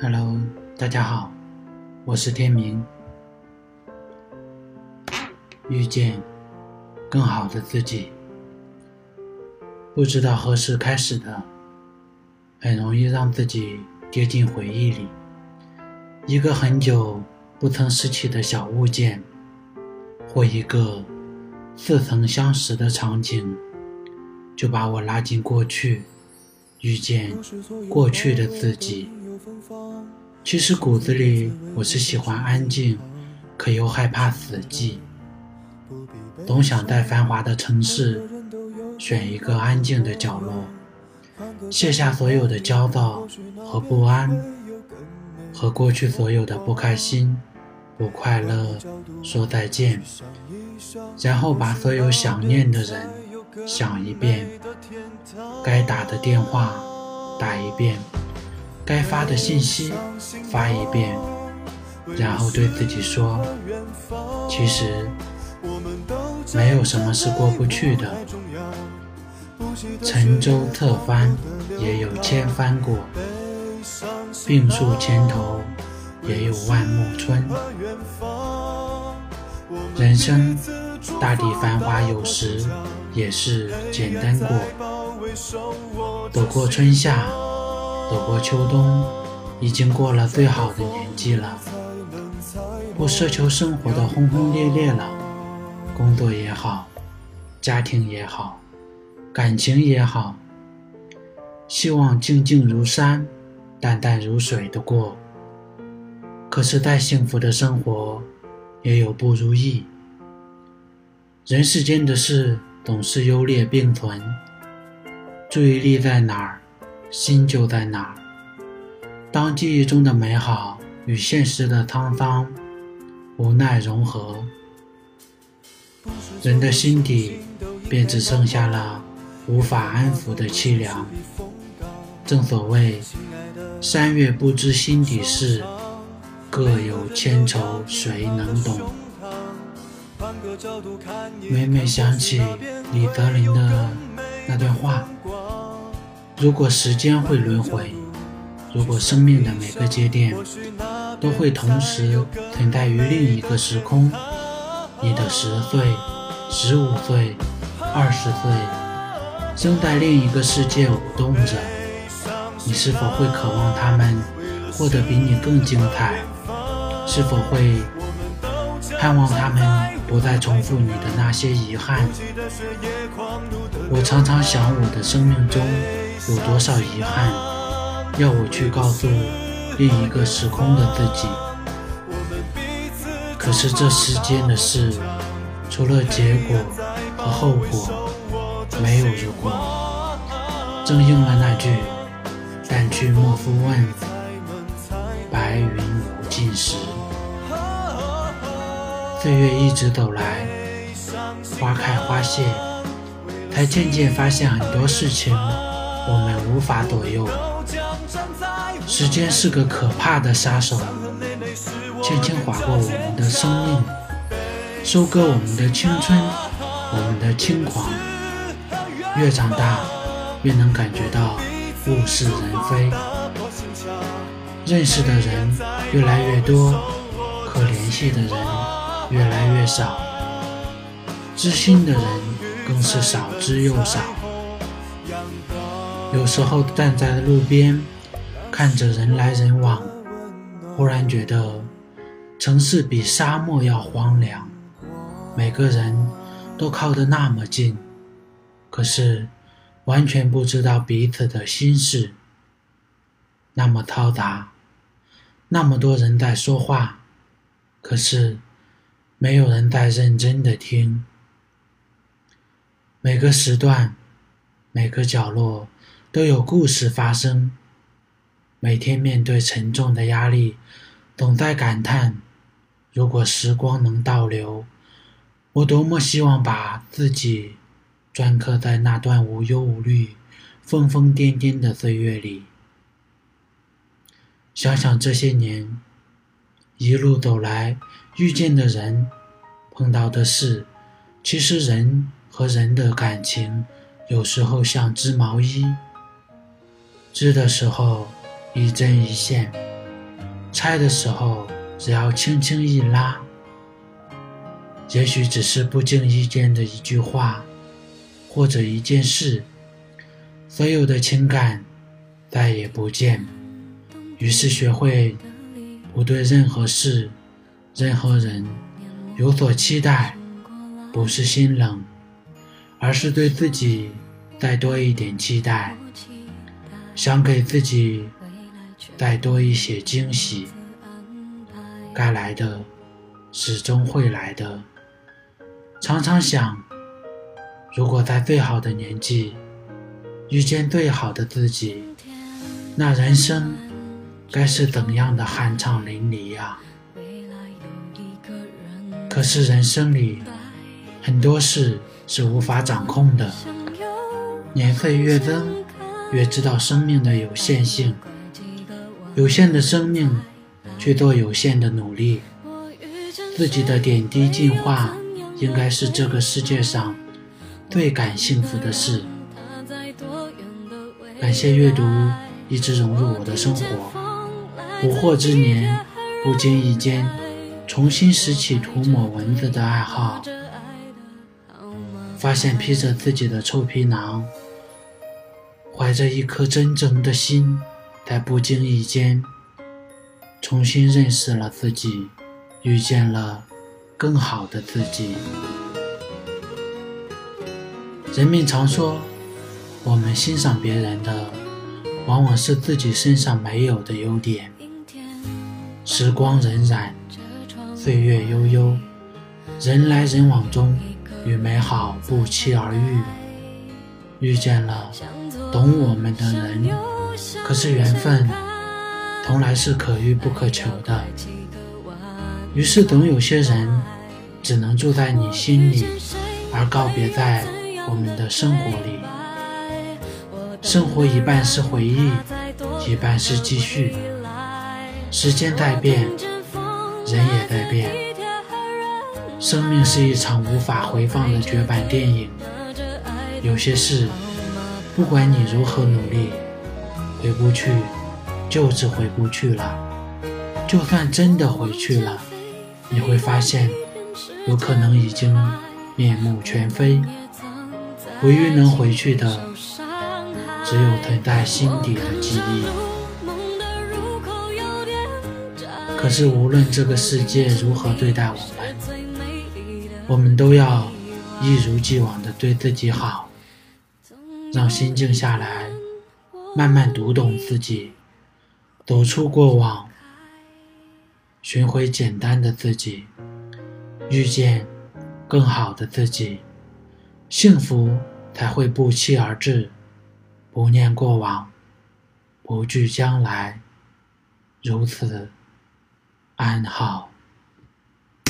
Hello，大家好，我是天明。遇见更好的自己，不知道何时开始的，很容易让自己跌进回忆里。一个很久不曾拾起的小物件，或一个似曾相识的场景，就把我拉进过去，遇见过去的自己。其实骨子里我是喜欢安静，可又害怕死寂，总想在繁华的城市选一个安静的角落，卸下所有的焦躁和不安，和过去所有的不开心、不快乐说再见，然后把所有想念的人想一遍，该打的电话打一遍。该发的信息发一遍，然后对自己说：“其实没有什么是过不去的。沉舟侧翻也有千帆过，病树前头也有万木春。人生大地繁华，有时也是简单过，躲过春夏。”走过秋冬，已经过了最好的年纪了，不奢求生活的轰轰烈烈了。工作也好，家庭也好，感情也好，希望静静如山，淡淡如水的过。可是再幸福的生活，也有不如意。人世间的事总是优劣并存，注意力在哪儿？心就在哪儿。当记忆中的美好与现实的沧桑、无奈融合，人的心底便只剩下了无法安抚的凄凉。正所谓“山月不知心底事，各有千愁谁能懂”。每每想起李泽林的那段话。如果时间会轮回，如果生命的每个节点都会同时存在于另一个时空，你的十岁、十五岁、二十岁，正在另一个世界舞动着，你是否会渴望他们过得比你更精彩？是否会盼望他们不再重复你的那些遗憾？我常常想，我的生命中。有多少遗憾，要我去告诉另一个时空的自己？可是这世间的事，除了结果和后果，没有如果。正应了那句“但去莫复问，白云无尽时”。岁月一直走来，花开花谢，才渐渐发现很多事情。我们无法左右，时间是个可怕的杀手，轻轻划过我们的生命，收割我们的青春，我们的轻狂。越长大，越能感觉到物是人非，认识的人越来越多，可联系的人越来越少，知心的人更是少之又少。有时候站在路边，看着人来人往，忽然觉得城市比沙漠要荒凉。每个人都靠得那么近，可是完全不知道彼此的心事。那么嘈杂，那么多人在说话，可是没有人在认真的听。每个时段，每个角落。都有故事发生。每天面对沉重的压力，总在感叹：如果时光能倒流，我多么希望把自己镌刻在那段无忧无虑、疯疯癫癫的岁月里。想想这些年一路走来，遇见的人、碰到的事，其实人和人的感情，有时候像织毛衣。织的时候一针一线，拆的时候只要轻轻一拉，也许只是不经意间的一句话，或者一件事，所有的情感再也不见。于是学会不对任何事、任何人有所期待，不是心冷，而是对自己再多一点期待。想给自己再多一些惊喜，该来的始终会来的。常常想，如果在最好的年纪遇见最好的自己，那人生该是怎样的酣畅淋漓呀？可是人生里很多事是无法掌控的，年岁越增。越知道生命的有限性，有限的生命去做有限的努力，自己的点滴进化，应该是这个世界上最感幸福的事。感谢阅读一直融入我的生活，不惑之年，不经意间重新拾起涂抹文字的爱好，发现披着自己的臭皮囊。怀着一颗真诚的心，在不经意间重新认识了自己，遇见了更好的自己。人们常说，我们欣赏别人的，往往是自己身上没有的优点。时光荏苒，岁月悠悠，人来人往中，与美好不期而遇，遇见了。懂我们的人，可是缘分从来是可遇不可求的。于是总有些人只能住在你心里，而告别在我们的生活里。生活一半是回忆，一半是继续。时间在变，人也在变。生命是一场无法回放的绝版电影，有些事。不管你如何努力，回不去，就是回不去了。就算真的回去了，你会发现，有可能已经面目全非。唯一能回去的，只有存在心底的记忆。可是无论这个世界如何对待我们，我们都要一如既往的对自己好。让心静下来，慢慢读懂自己，走出过往，寻回简单的自己，遇见更好的自己，幸福才会不期而至。不念过往，不惧将来，如此安好。